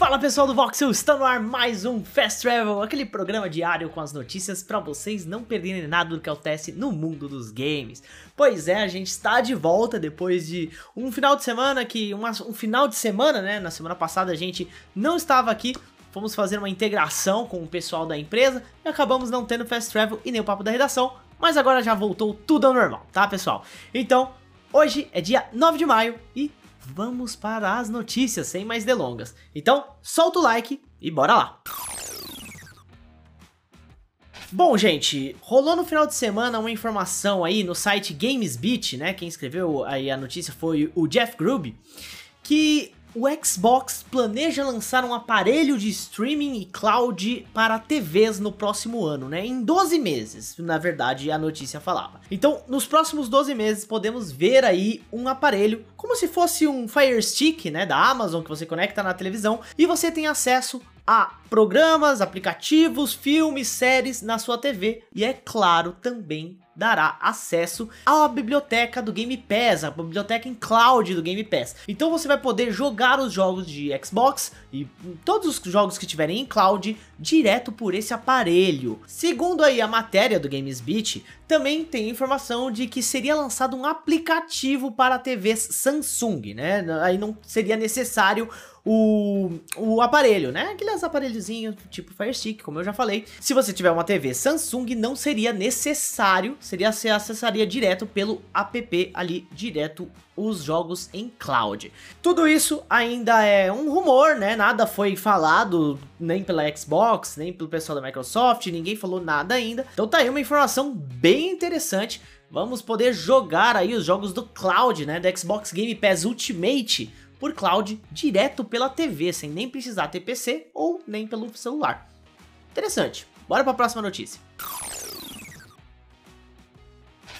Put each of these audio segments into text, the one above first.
Fala pessoal do Voxel, está no ar mais um Fast Travel, aquele programa diário com as notícias para vocês não perderem nada do que acontece no mundo dos games. Pois é, a gente está de volta depois de um final de semana que uma, um final de semana, né? Na semana passada a gente não estava aqui, fomos fazer uma integração com o pessoal da empresa e acabamos não tendo Fast Travel e nem o papo da redação, mas agora já voltou tudo ao normal, tá pessoal? Então, hoje é dia 9 de maio e vamos para as notícias sem mais delongas. Então, solta o like e bora lá! Bom, gente, rolou no final de semana uma informação aí no site GamesBeat, né? Quem escreveu aí a notícia foi o Jeff Grubb, que o Xbox planeja lançar um aparelho de streaming e cloud para TVs no próximo ano, né? Em 12 meses, na verdade, a notícia falava. Então, nos próximos 12 meses, podemos ver aí um aparelho como se fosse um Fire Stick, né, da Amazon, que você conecta na televisão e você tem acesso a programas, aplicativos, filmes, séries na sua TV e é claro também dará acesso à biblioteca do Game Pass, a biblioteca em cloud do Game Pass. Então você vai poder jogar os jogos de Xbox e todos os jogos que tiverem em cloud direto por esse aparelho. Segundo aí a matéria do GamesBeat, também tem informação de que seria lançado um aplicativo para TVs Samsung, né? Aí não seria necessário o, o aparelho, né? Aqueles tipo Fire Stick, como eu já falei. Se você tiver uma TV Samsung, não seria necessário, seria você acessaria direto pelo app ali, direto os jogos em cloud. Tudo isso ainda é um rumor, né? Nada foi falado nem pela Xbox, nem pelo pessoal da Microsoft, ninguém falou nada ainda. Então tá aí uma informação bem interessante. Vamos poder jogar aí os jogos do cloud, né? Do Xbox Game Pass Ultimate por cloud direto pela TV, sem nem precisar ter PC ou nem pelo celular. Interessante. Bora para a próxima notícia.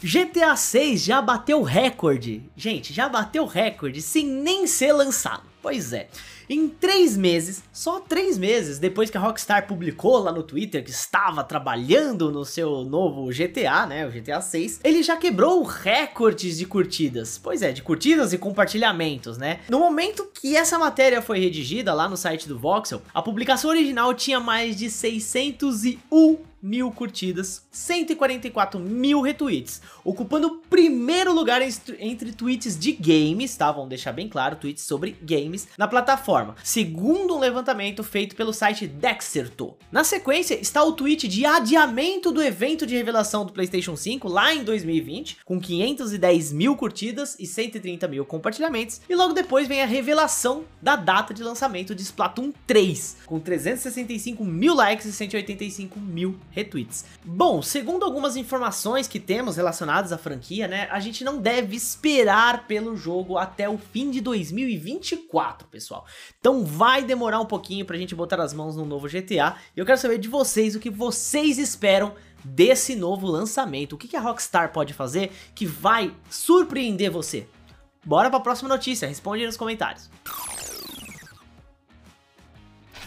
GTA 6 já bateu recorde. Gente, já bateu recorde sem nem ser lançado. Pois é. Em três meses, só três meses depois que a Rockstar publicou lá no Twitter que estava trabalhando no seu novo GTA, né, o GTA 6, ele já quebrou recordes de curtidas. Pois é, de curtidas e compartilhamentos, né? No momento que essa matéria foi redigida lá no site do Voxel, a publicação original tinha mais de 601 mil curtidas, 144 mil retweets, ocupando o primeiro lugar entre tweets de games, tá? Vamos deixar bem claro, tweets sobre games na plataforma, segundo um levantamento feito pelo site Dexerto. Na sequência está o tweet de adiamento do evento de revelação do PlayStation 5 lá em 2020, com 510 mil curtidas e 130 mil compartilhamentos, e logo depois vem a revelação da data de lançamento de Splatoon 3, com 365 mil likes e 185 mil retweets. Bom, segundo algumas informações que temos relacionadas à franquia, né, a gente não deve esperar pelo jogo até o fim de 2024, pessoal. Então vai demorar um pouquinho pra gente botar as mãos no novo GTA, e eu quero saber de vocês o que vocês esperam desse novo lançamento. O que a Rockstar pode fazer que vai surpreender você? Bora pra próxima notícia, responde aí nos comentários.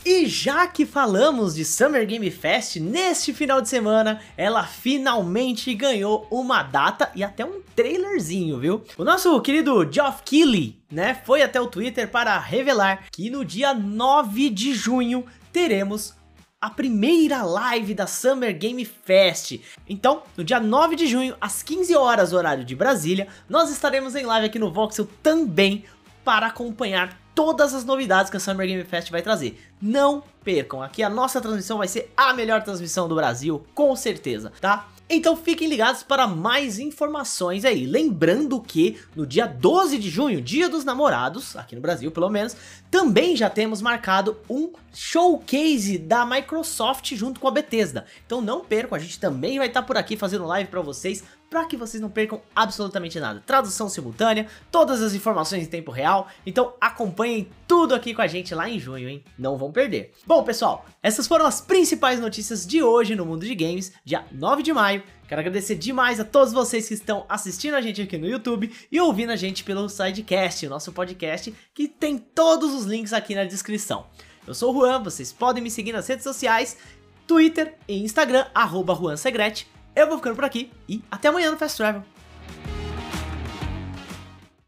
E já que falamos de Summer Game Fest, neste final de semana, ela finalmente ganhou uma data e até um trailerzinho, viu? O nosso querido Geoff Keighley, né, foi até o Twitter para revelar que no dia 9 de junho teremos a primeira live da Summer Game Fest. Então, no dia 9 de junho, às 15 horas, horário de Brasília, nós estaremos em live aqui no Voxel também para acompanhar todas as novidades que a Summer Game Fest vai trazer. Não percam, aqui a nossa transmissão vai ser a melhor transmissão do Brasil, com certeza, tá? Então fiquem ligados para mais informações aí. Lembrando que no dia 12 de junho, dia dos namorados, aqui no Brasil pelo menos, também já temos marcado um showcase da Microsoft junto com a Bethesda. Então não percam, a gente também vai estar por aqui fazendo live para vocês, para que vocês não percam absolutamente nada. Tradução simultânea, todas as informações em tempo real, então acompanhem tudo aqui com a gente lá em junho, hein? Não vão perder. Bom, pessoal, essas foram as principais notícias de hoje no mundo de games, dia 9 de maio. Quero agradecer demais a todos vocês que estão assistindo a gente aqui no YouTube e ouvindo a gente pelo Sidecast, o nosso podcast, que tem todos os links aqui na descrição. Eu sou o Juan, vocês podem me seguir nas redes sociais, Twitter e Instagram, arroba Juan Segrete. Eu vou ficando por aqui e até amanhã no Fast Travel.